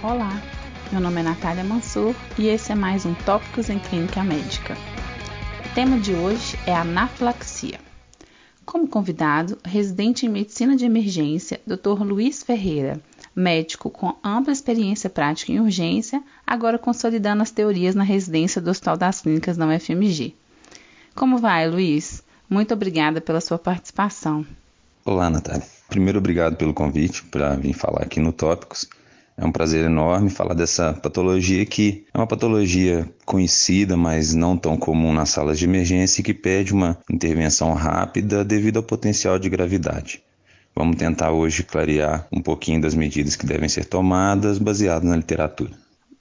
Olá, meu nome é Natália Mansur e esse é mais um Tópicos em Clínica Médica. O tema de hoje é anafilaxia. Como convidado, residente em Medicina de Emergência, Dr. Luiz Ferreira, médico com ampla experiência prática em urgência, agora consolidando as teorias na residência do Hospital das Clínicas da UFMG. Como vai, Luiz? Muito obrigada pela sua participação. Olá, Natália. Primeiro, obrigado pelo convite para vir falar aqui no Tópicos. É um prazer enorme falar dessa patologia que é uma patologia conhecida, mas não tão comum nas salas de emergência e que pede uma intervenção rápida devido ao potencial de gravidade. Vamos tentar hoje clarear um pouquinho das medidas que devem ser tomadas baseado na literatura.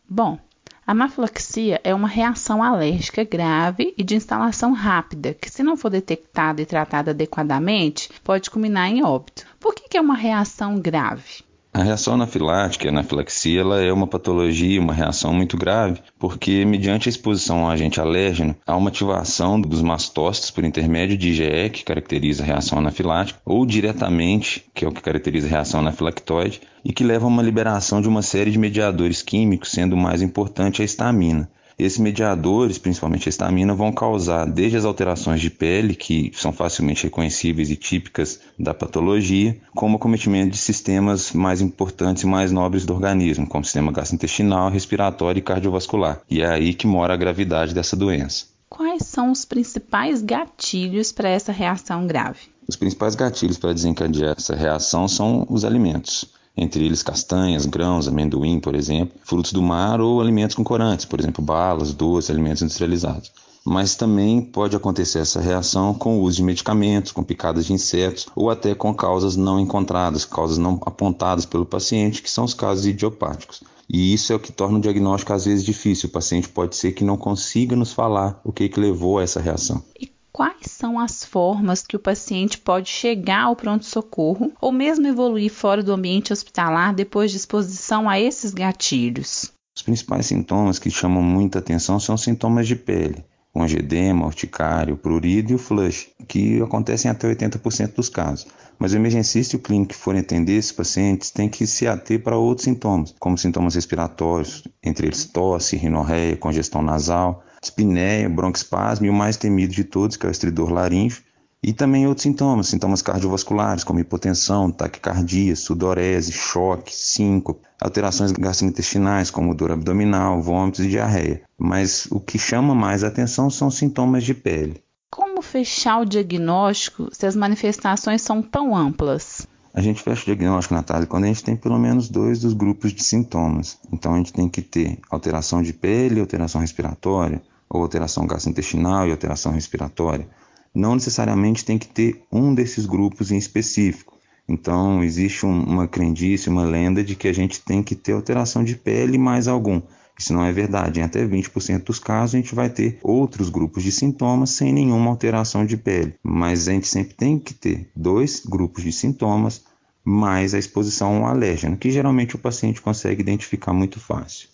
Bom, a anafilaxia é uma reação alérgica grave e de instalação rápida, que, se não for detectada e tratada adequadamente, pode culminar em óbito. Por que é uma reação grave? A reação anafilática, a anafilaxia, ela é uma patologia, uma reação muito grave, porque mediante a exposição ao agente alérgeno, há uma ativação dos mastócitos por intermédio de IgE, que caracteriza a reação anafilática, ou diretamente, que é o que caracteriza a reação anafilactoide, e que leva a uma liberação de uma série de mediadores químicos, sendo o mais importante a histamina. Esses mediadores, principalmente a histamina, vão causar desde as alterações de pele, que são facilmente reconhecíveis e típicas da patologia, como o cometimento de sistemas mais importantes e mais nobres do organismo, como o sistema gastrointestinal, respiratório e cardiovascular. E é aí que mora a gravidade dessa doença. Quais são os principais gatilhos para essa reação grave? Os principais gatilhos para desencadear essa reação são os alimentos entre eles castanhas, grãos, amendoim, por exemplo, frutos do mar ou alimentos com corantes, por exemplo, balas, doces, alimentos industrializados. Mas também pode acontecer essa reação com o uso de medicamentos, com picadas de insetos ou até com causas não encontradas, causas não apontadas pelo paciente, que são os casos idiopáticos. E isso é o que torna o diagnóstico às vezes difícil. O paciente pode ser que não consiga nos falar o que, que levou a essa reação. E quais são as formas que o paciente pode chegar ao pronto-socorro ou mesmo evoluir fora do ambiente hospitalar depois de exposição a esses gatilhos? Os principais sintomas que chamam muita atenção são sintomas de pele, o angedema, urticário, prurido e o flush, que acontecem até 80% dos casos. Mas o emergencista e o clínico que forem atender esses pacientes têm que se ater para outros sintomas, como sintomas respiratórios, entre eles tosse, rinorreia, congestão nasal, dispneia, broncoespasmo e o mais temido de todos, que é o estridor laríngeo, e também outros sintomas, sintomas cardiovasculares, como hipotensão, taquicardia, sudorese, choque, síncope, alterações gastrointestinais, como dor abdominal, vômitos e diarreia. Mas o que chama mais atenção são sintomas de pele. Como fechar o diagnóstico se as manifestações são tão amplas? A gente fecha o diagnóstico, Natália, quando a gente tem pelo menos dois dos grupos de sintomas. Então a gente tem que ter alteração de pele, alteração respiratória, ou alteração gastrointestinal e alteração respiratória. Não necessariamente tem que ter um desses grupos em específico. Então existe um, uma crendice, uma lenda de que a gente tem que ter alteração de pele mais algum. Isso não é verdade. Em até 20% dos casos, a gente vai ter outros grupos de sintomas sem nenhuma alteração de pele. Mas a gente sempre tem que ter dois grupos de sintomas mais a exposição a um alérgeno, que geralmente o paciente consegue identificar muito fácil.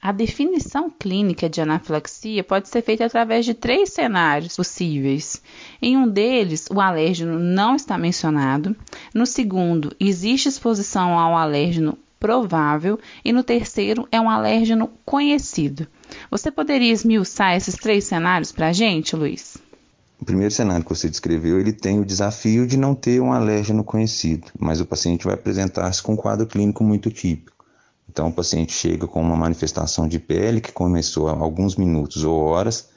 A definição clínica de anafilaxia pode ser feita através de três cenários possíveis. Em um deles, o alérgeno não está mencionado. No segundo, existe exposição ao alérgeno provável e no terceiro é um alérgeno conhecido. Você poderia esmiuçar esses três cenários para a gente, Luiz? O primeiro cenário que você descreveu, ele tem o desafio de não ter um alérgeno conhecido, mas o paciente vai apresentar-se com um quadro clínico muito típico. Então, o paciente chega com uma manifestação de pele que começou há alguns minutos ou horas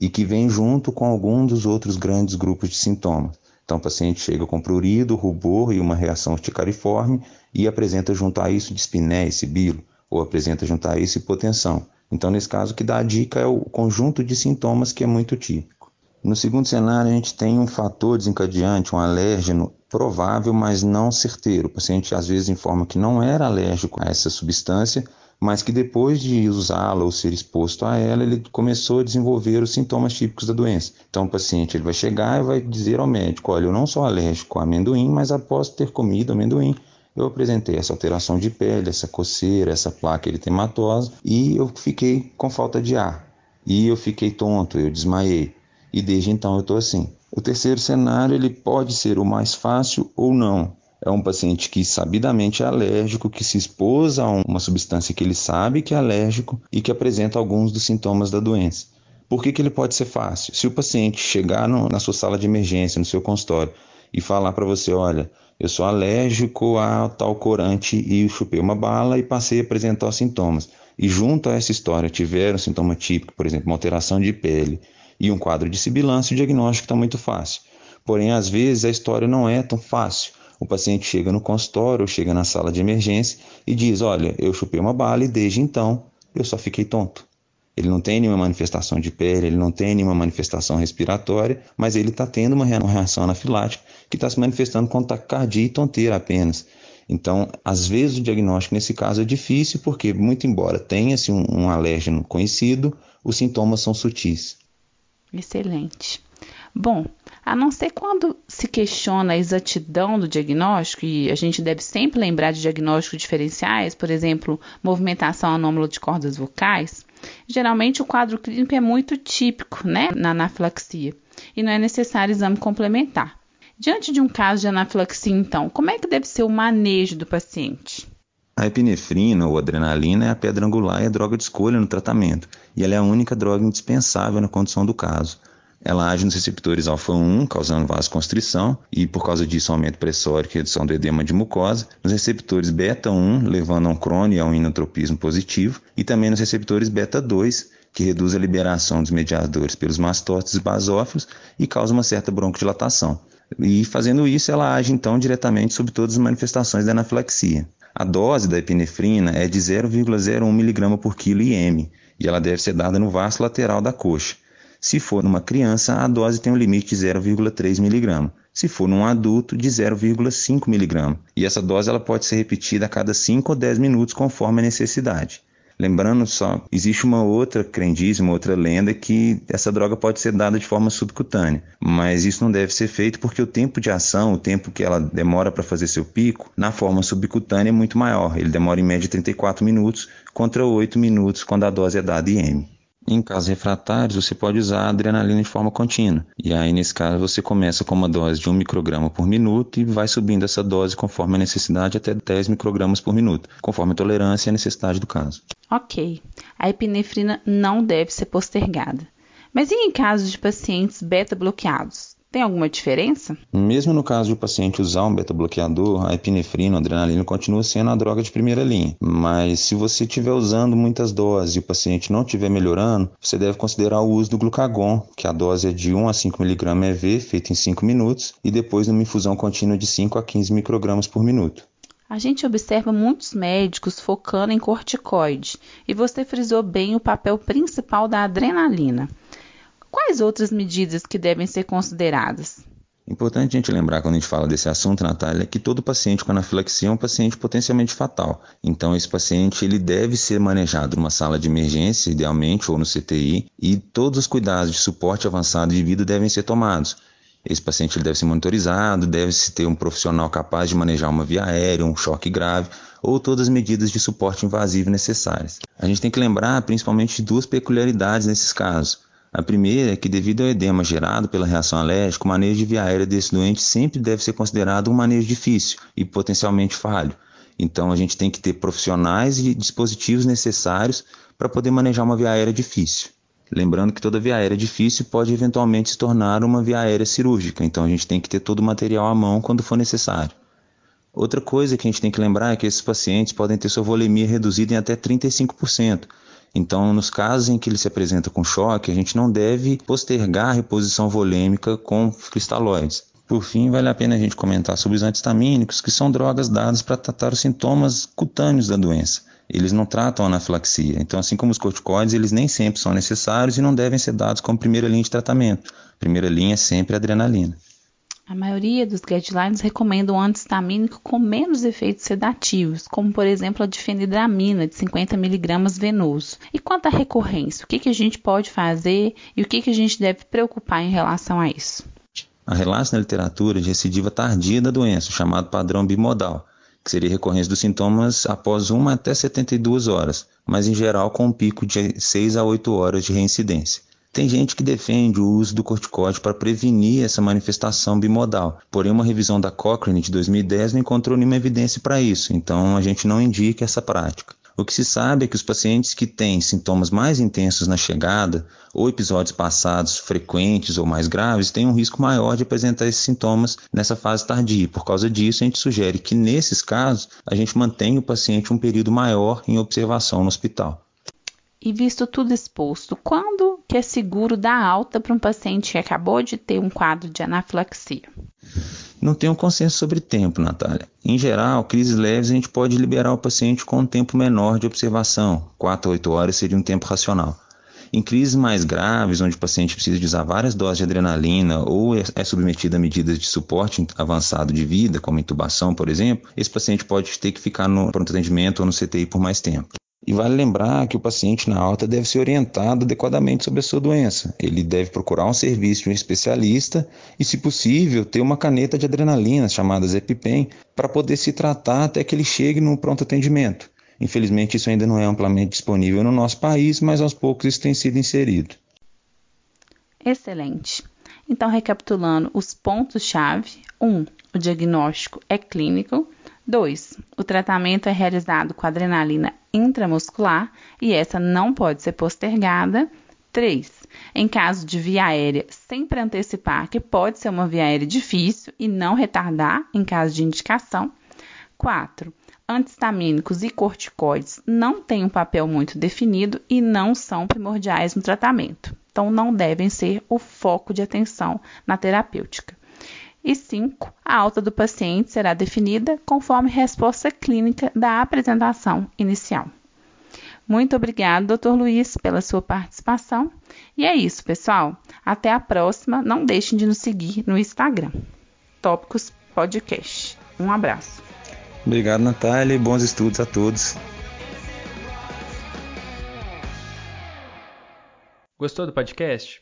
e que vem junto com algum dos outros grandes grupos de sintomas. Então, o paciente chega com prurido, rubor e uma reação urticariforme e apresenta junto a isso dispneia e sibilo, ou apresenta junto a isso hipotensão. Então, nesse caso, o que dá a dica é o conjunto de sintomas que é muito típico. No segundo cenário, a gente tem um fator desencadeante, um alérgeno provável, mas não certeiro. O paciente às vezes informa que não era alérgico a essa substância, mas que depois de usá-la ou ser exposto a ela, ele começou a desenvolver os sintomas típicos da doença. Então, o paciente ele vai chegar e vai dizer ao médico: Olha, eu não sou alérgico a amendoim, mas após ter comido amendoim, eu apresentei essa alteração de pele, essa coceira, essa placa eritematosa e eu fiquei com falta de ar. E eu fiquei tonto, eu desmaiei. E desde então eu estou assim. O terceiro cenário ele pode ser o mais fácil ou não. é um paciente que sabidamente é alérgico, que se expôs a uma substância que ele sabe que é alérgico e que apresenta alguns dos sintomas da doença. Por que, que ele pode ser fácil? Se o paciente chegar no, na sua sala de emergência, no seu consultório, e falar para você, olha, eu sou alérgico a tal corante e chupei uma bala e passei a apresentar os sintomas. E junto a essa história tiver um sintoma típico, por exemplo, uma alteração de pele e um quadro de sibilância, o diagnóstico está muito fácil. Porém, às vezes a história não é tão fácil. O paciente chega no consultório chega na sala de emergência e diz: Olha, eu chupei uma bala e desde então eu só fiquei tonto. Ele não tem nenhuma manifestação de pele, ele não tem nenhuma manifestação respiratória, mas ele está tendo uma reação anafilática que está se manifestando com taquicardia e tonteira apenas. Então, às vezes o diagnóstico nesse caso é difícil porque, muito embora tenha-se um, um alérgeno conhecido, os sintomas são sutis. Excelente. Bom, a não ser quando se questiona a exatidão do diagnóstico, e a gente deve sempre lembrar de diagnósticos diferenciais, por exemplo, movimentação anômala de cordas vocais, geralmente o quadro clínico é muito típico né, na anafilaxia e não é necessário exame complementar. Diante de um caso de anafilaxia, então, como é que deve ser o manejo do paciente? A epinefrina ou adrenalina é a pedra angular e a droga de escolha no tratamento, e ela é a única droga indispensável na condição do caso. Ela age nos receptores alfa-1, causando vasoconstrição e, por causa disso, aumento pressórico e redução do edema de mucosa. Nos receptores beta-1, levando a um crônio e a um inotropismo positivo. E também nos receptores beta-2, que reduz a liberação dos mediadores pelos mastócitos basófilos e causa uma certa broncodilatação. E fazendo isso, ela age então diretamente sobre todas as manifestações da anafilaxia. A dose da epinefrina é de 0,01 mg por quilo IM e ela deve ser dada no vaso lateral da coxa. Se for numa criança, a dose tem um limite de 0,3 mg. Se for num adulto, de 0,5 mg. E essa dose ela pode ser repetida a cada 5 ou 10 minutos, conforme a necessidade. Lembrando só, existe uma outra crendice, uma outra lenda que essa droga pode ser dada de forma subcutânea, mas isso não deve ser feito porque o tempo de ação, o tempo que ela demora para fazer seu pico, na forma subcutânea é muito maior. Ele demora em média 34 minutos contra 8 minutos quando a dose é dada IM. Em casos refratários, você pode usar a adrenalina de forma contínua. E aí, nesse caso, você começa com uma dose de 1 micrograma por minuto e vai subindo essa dose conforme a necessidade até 10 microgramas por minuto, conforme a tolerância e a necessidade do caso. Ok. A epinefrina não deve ser postergada. Mas e em casos de pacientes beta-bloqueados? Tem alguma diferença? Mesmo no caso de o paciente usar um beta-bloqueador, a epinefrina, a adrenalina continua sendo a droga de primeira linha. Mas se você estiver usando muitas doses e o paciente não estiver melhorando, você deve considerar o uso do glucagon, que a dose é de 1 a 5 mg EV, feita em 5 minutos, e depois numa infusão contínua de 5 a 15 microgramas por minuto. A gente observa muitos médicos focando em corticoide, e você frisou bem o papel principal da adrenalina. Quais outras medidas que devem ser consideradas? Importante a gente lembrar quando a gente fala desse assunto, Natália, que todo paciente com anafilaxia é um paciente potencialmente fatal. Então esse paciente ele deve ser manejado numa sala de emergência, idealmente, ou no CTI, e todos os cuidados de suporte avançado de vida devem ser tomados. Esse paciente deve ser monitorizado, deve-se ter um profissional capaz de manejar uma via aérea, um choque grave, ou todas as medidas de suporte invasivo necessárias. A gente tem que lembrar principalmente de duas peculiaridades nesses casos. A primeira é que, devido ao edema gerado pela reação alérgica, o manejo de via aérea desse doente sempre deve ser considerado um manejo difícil e potencialmente falho. Então, a gente tem que ter profissionais e dispositivos necessários para poder manejar uma via aérea difícil. Lembrando que toda via aérea difícil pode eventualmente se tornar uma via aérea cirúrgica, então a gente tem que ter todo o material à mão quando for necessário. Outra coisa que a gente tem que lembrar é que esses pacientes podem ter sua volemia reduzida em até 35%, então, nos casos em que ele se apresenta com choque, a gente não deve postergar a reposição volêmica com cristalóides. Por fim, vale a pena a gente comentar sobre os antistamínicos, que são drogas dadas para tratar os sintomas cutâneos da doença. Eles não tratam a anafilaxia. Então, assim como os corticoides, eles nem sempre são necessários e não devem ser dados como primeira linha de tratamento. primeira linha é sempre adrenalina. A maioria dos guidelines recomendam um antistamínico com menos efeitos sedativos, como por exemplo a difenidramina de 50 mg venoso. E quanto à recorrência, o que, que a gente pode fazer e o que, que a gente deve preocupar em relação a isso? Há relatos na literatura de recidiva tardia da doença, chamado padrão bimodal, que seria recorrência dos sintomas após 1 até 72 horas, mas em geral com um pico de 6 a 8 horas de reincidência. Tem gente que defende o uso do corticóide para prevenir essa manifestação bimodal, porém uma revisão da Cochrane de 2010 não encontrou nenhuma evidência para isso, então a gente não indica essa prática. O que se sabe é que os pacientes que têm sintomas mais intensos na chegada ou episódios passados frequentes ou mais graves têm um risco maior de apresentar esses sintomas nessa fase tardia. Por causa disso, a gente sugere que nesses casos a gente mantenha o paciente um período maior em observação no hospital. E visto tudo exposto, quando que é seguro dar alta para um paciente que acabou de ter um quadro de anafilaxia? Não tem um consenso sobre tempo, Natália. Em geral, crises leves a gente pode liberar o paciente com um tempo menor de observação, 4 a 8 horas seria um tempo racional. Em crises mais graves, onde o paciente precisa de usar várias doses de adrenalina ou é, é submetido a medidas de suporte avançado de vida, como intubação, por exemplo, esse paciente pode ter que ficar no pronto atendimento ou no CTI por mais tempo. E vale lembrar que o paciente na alta deve ser orientado adequadamente sobre a sua doença. Ele deve procurar um serviço de um especialista e, se possível, ter uma caneta de adrenalina, chamada EpiPen, para poder se tratar até que ele chegue no pronto atendimento. Infelizmente, isso ainda não é amplamente disponível no nosso país, mas aos poucos isso tem sido inserido. Excelente. Então, recapitulando os pontos-chave: 1. Um, o diagnóstico é clínico. 2. O tratamento é realizado com adrenalina intramuscular e essa não pode ser postergada. 3. Em caso de via aérea, sempre antecipar que pode ser uma via aérea difícil e não retardar em caso de indicação. 4. Antistamínicos e corticoides não têm um papel muito definido e não são primordiais no tratamento, então não devem ser o foco de atenção na terapêutica. E 5. A alta do paciente será definida conforme resposta clínica da apresentação inicial. Muito obrigado, Dr. Luiz, pela sua participação. E é isso, pessoal. Até a próxima. Não deixem de nos seguir no Instagram. Tópicos Podcast. Um abraço. Obrigado, Natália, e bons estudos a todos. Gostou do podcast?